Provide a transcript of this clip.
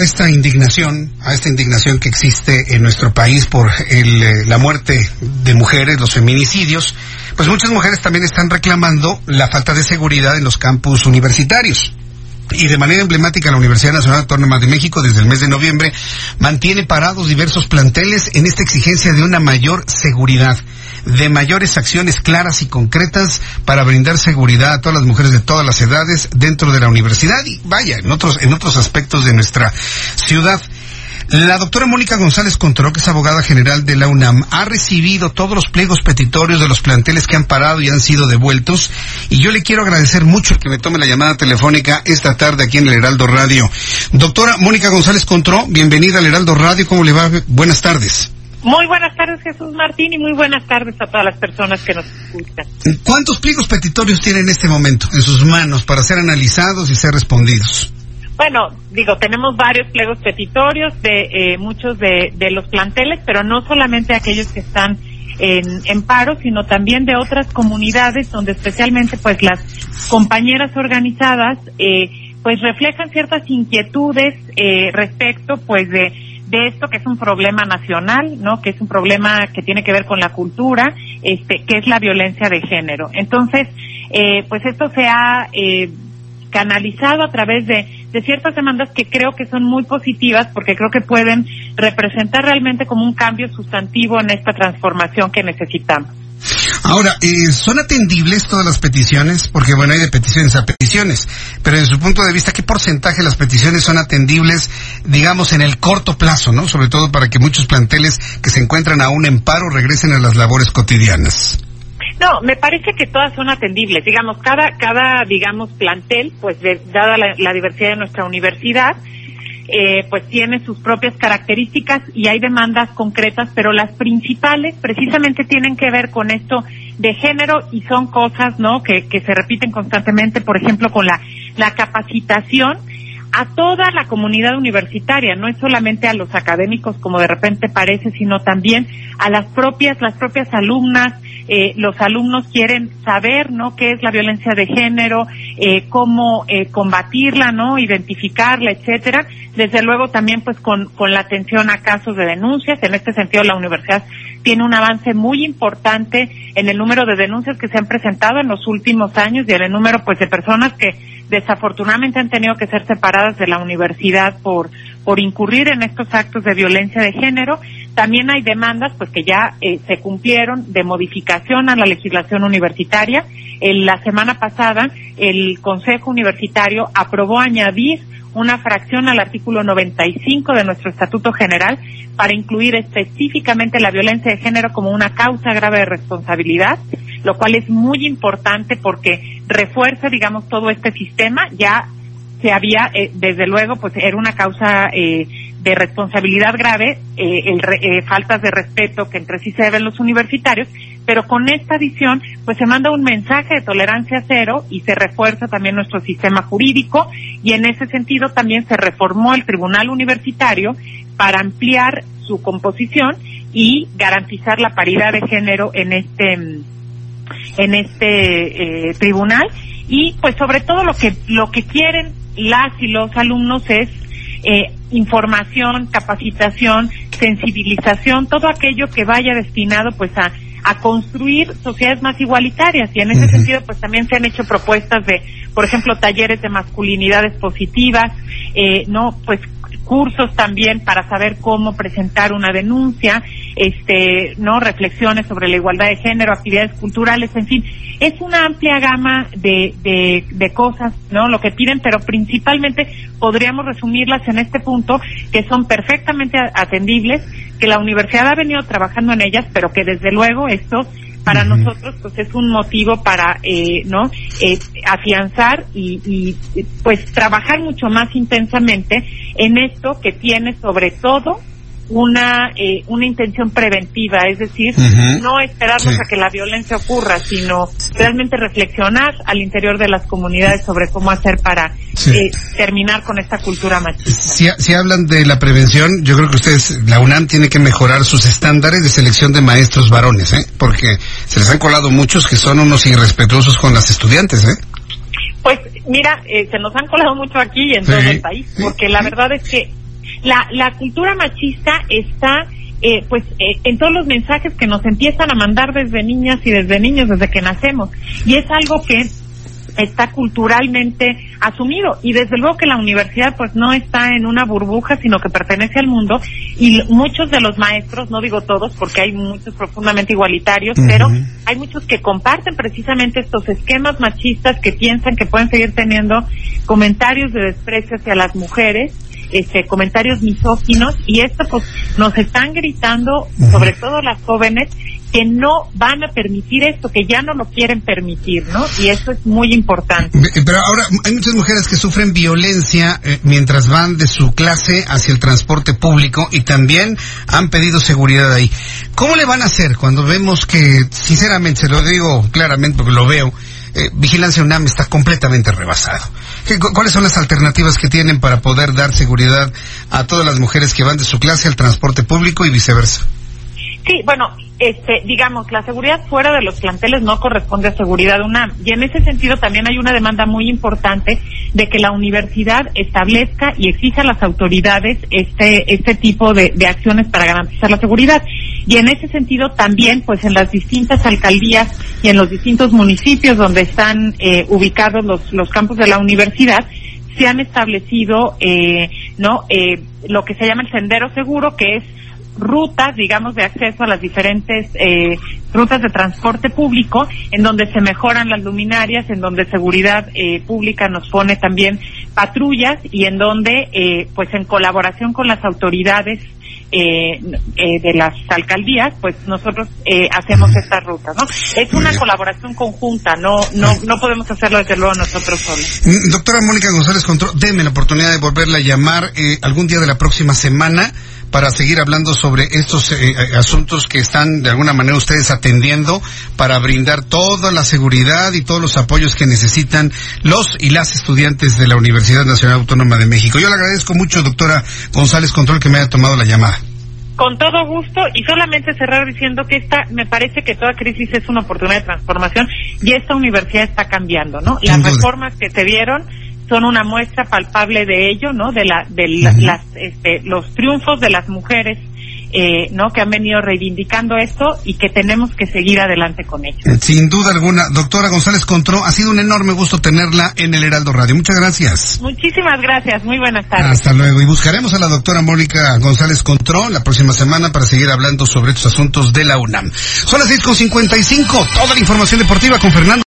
Esta indignación, a esta indignación que existe en nuestro país por eh, la muerte de mujeres, los feminicidios, pues muchas mujeres también están reclamando la falta de seguridad en los campus universitarios. Y de manera emblemática, la Universidad Nacional Autónoma de México, desde el mes de noviembre, mantiene parados diversos planteles en esta exigencia de una mayor seguridad, de mayores acciones claras y concretas para brindar seguridad a todas las mujeres de todas las edades dentro de la universidad y vaya, en otros, en otros aspectos de nuestra ciudad. La doctora Mónica González Contró, que es abogada general de la UNAM, ha recibido todos los pliegos petitorios de los planteles que han parado y han sido devueltos. Y yo le quiero agradecer mucho que me tome la llamada telefónica esta tarde aquí en el Heraldo Radio. Doctora Mónica González Contró, bienvenida al Heraldo Radio. ¿Cómo le va? Buenas tardes. Muy buenas tardes, Jesús Martín, y muy buenas tardes a todas las personas que nos escuchan. ¿Cuántos pliegos petitorios tiene en este momento en sus manos para ser analizados y ser respondidos? Bueno, digo, tenemos varios pliegos petitorios de eh, muchos de, de, los planteles, pero no solamente aquellos que están en, en, paro, sino también de otras comunidades donde especialmente pues las compañeras organizadas eh, pues reflejan ciertas inquietudes eh, respecto pues de de esto que es un problema nacional, ¿no? Que es un problema que tiene que ver con la cultura, este, que es la violencia de género. Entonces, eh, pues esto se ha eh, canalizado a través de, de ciertas demandas que creo que son muy positivas porque creo que pueden representar realmente como un cambio sustantivo en esta transformación que necesitamos. Ahora, eh, ¿son atendibles todas las peticiones? Porque bueno, hay de peticiones a peticiones, pero desde su punto de vista, ¿qué porcentaje de las peticiones son atendibles, digamos, en el corto plazo, ¿no? Sobre todo para que muchos planteles que se encuentran aún en paro regresen a las labores cotidianas. No, me parece que todas son atendibles. Digamos, cada, cada, digamos, plantel, pues de, dada la, la, diversidad de nuestra universidad, eh, pues tiene sus propias características y hay demandas concretas, pero las principales precisamente tienen que ver con esto de género y son cosas, ¿no? Que, que se repiten constantemente, por ejemplo, con la, la capacitación a toda la comunidad universitaria, no es solamente a los académicos como de repente parece, sino también a las propias, las propias alumnas, eh, los alumnos quieren saber, ¿no? Qué es la violencia de género, eh, cómo eh, combatirla, ¿no? Identificarla, etcétera. Desde luego también, pues, con, con la atención a casos de denuncias. En este sentido, la universidad tiene un avance muy importante en el número de denuncias que se han presentado en los últimos años y en el número, pues, de personas que desafortunadamente han tenido que ser separadas de la universidad por por incurrir en estos actos de violencia de género. También hay demandas, pues que ya eh, se cumplieron de modificación a la legislación universitaria. En la semana pasada, el Consejo Universitario aprobó añadir una fracción al artículo 95 de nuestro Estatuto General para incluir específicamente la violencia de género como una causa grave de responsabilidad, lo cual es muy importante porque refuerza, digamos, todo este sistema. Ya se había, eh, desde luego, pues era una causa eh, de responsabilidad grave, eh, el eh, faltas de respeto que entre sí se deben los universitarios, pero con esta adición, pues se manda un mensaje de tolerancia cero y se refuerza también nuestro sistema jurídico y en ese sentido también se reformó el Tribunal Universitario para ampliar su composición y garantizar la paridad de género en este en este tribunal. Y pues sobre todo lo que lo que quieren las y los alumnos es eh, información, capacitación, sensibilización, todo aquello que vaya destinado pues a, a construir sociedades más igualitarias. Y en ese uh -huh. sentido pues también se han hecho propuestas de, por ejemplo, talleres de masculinidades positivas, eh, no, pues cursos también para saber cómo presentar una denuncia, este, no reflexiones sobre la igualdad de género, actividades culturales, en fin, es una amplia gama de, de, de cosas, no, lo que piden, pero principalmente podríamos resumirlas en este punto que son perfectamente atendibles, que la universidad ha venido trabajando en ellas, pero que desde luego esto para nosotros pues es un motivo para eh, no eh, afianzar y, y pues trabajar mucho más intensamente en esto que tiene sobre todo una eh, una intención preventiva, es decir, no esperarnos a que la violencia ocurra, sino realmente reflexionar al interior de las comunidades sobre cómo hacer para eh, terminar con esta cultura machista. Si, hablan de la prevención, yo creo que ustedes, la UNAM tiene que mejorar sus estándares de selección de maestros varones, ¿eh? porque se les han colado muchos que son unos irrespetuosos con las estudiantes, ¿eh? Pues mira, eh, se nos han colado mucho aquí y en todo el país, porque la verdad es que la, la cultura machista está eh, pues eh, en todos los mensajes que nos empiezan a mandar desde niñas y desde niños desde que nacemos. Y es algo que está culturalmente asumido. Y desde luego que la universidad pues no está en una burbuja sino que pertenece al mundo. Y muchos de los maestros no digo todos porque hay muchos profundamente igualitarios pero hay muchos que comparten precisamente estos esquemas machistas que piensan que pueden seguir teniendo comentarios de desprecio hacia las mujeres este, comentarios misóginos y esto pues nos están gritando, sobre todo las jóvenes, que no van a permitir esto, que ya no lo quieren permitir, ¿no? Y eso es muy importante. Pero ahora hay muchas mujeres que sufren violencia eh, mientras van de su clase hacia el transporte público y también han pedido seguridad ahí. ¿Cómo le van a hacer cuando vemos que, sinceramente, se lo digo claramente porque lo veo, eh, Vigilancia UNAM está completamente rebasado. ¿Cuáles son las alternativas que tienen para poder dar seguridad a todas las mujeres que van de su clase al transporte público y viceversa? Sí, bueno, este, digamos, la seguridad fuera de los planteles no corresponde a seguridad UNAM. Y en ese sentido también hay una demanda muy importante de que la universidad establezca y exija a las autoridades este, este tipo de, de acciones para garantizar la seguridad. Y en ese sentido también, pues en las distintas alcaldías y en los distintos municipios donde están eh, ubicados los, los campus de la universidad, se han establecido, eh, no, eh, lo que se llama el sendero seguro, que es rutas, digamos, de acceso a las diferentes eh, rutas de transporte público, en donde se mejoran las luminarias, en donde seguridad eh, pública nos pone también patrullas y en donde, eh, pues en colaboración con las autoridades eh, eh, de las alcaldías, pues nosotros eh, hacemos esta ruta, ¿no? Es una colaboración conjunta, no no no podemos hacerlo desde luego nosotros solos. Mm, doctora Mónica González Control, deme la oportunidad de volverla a llamar eh, algún día de la próxima semana para seguir hablando sobre estos eh, eh, asuntos que están de alguna manera ustedes atendiendo para brindar toda la seguridad y todos los apoyos que necesitan los y las estudiantes de la Universidad Nacional Autónoma de México. Yo le agradezco mucho, doctora González Control, que me haya tomado la llamada. Con todo gusto y solamente cerrar diciendo que esta, me parece que toda crisis es una oportunidad de transformación y esta universidad está cambiando, ¿no? Las reformas que se dieron son una muestra palpable de ello, ¿no? De la, de las, este, los triunfos de las mujeres, eh, ¿no? Que han venido reivindicando esto y que tenemos que seguir adelante con ello. Eh, sin duda alguna, doctora González Contró, ha sido un enorme gusto tenerla en el Heraldo Radio. Muchas gracias. Muchísimas gracias, muy buenas tardes. Hasta luego. Y buscaremos a la doctora Mónica González Contró la próxima semana para seguir hablando sobre estos asuntos de la UNAM. Son las 6.55, toda la información deportiva con Fernando.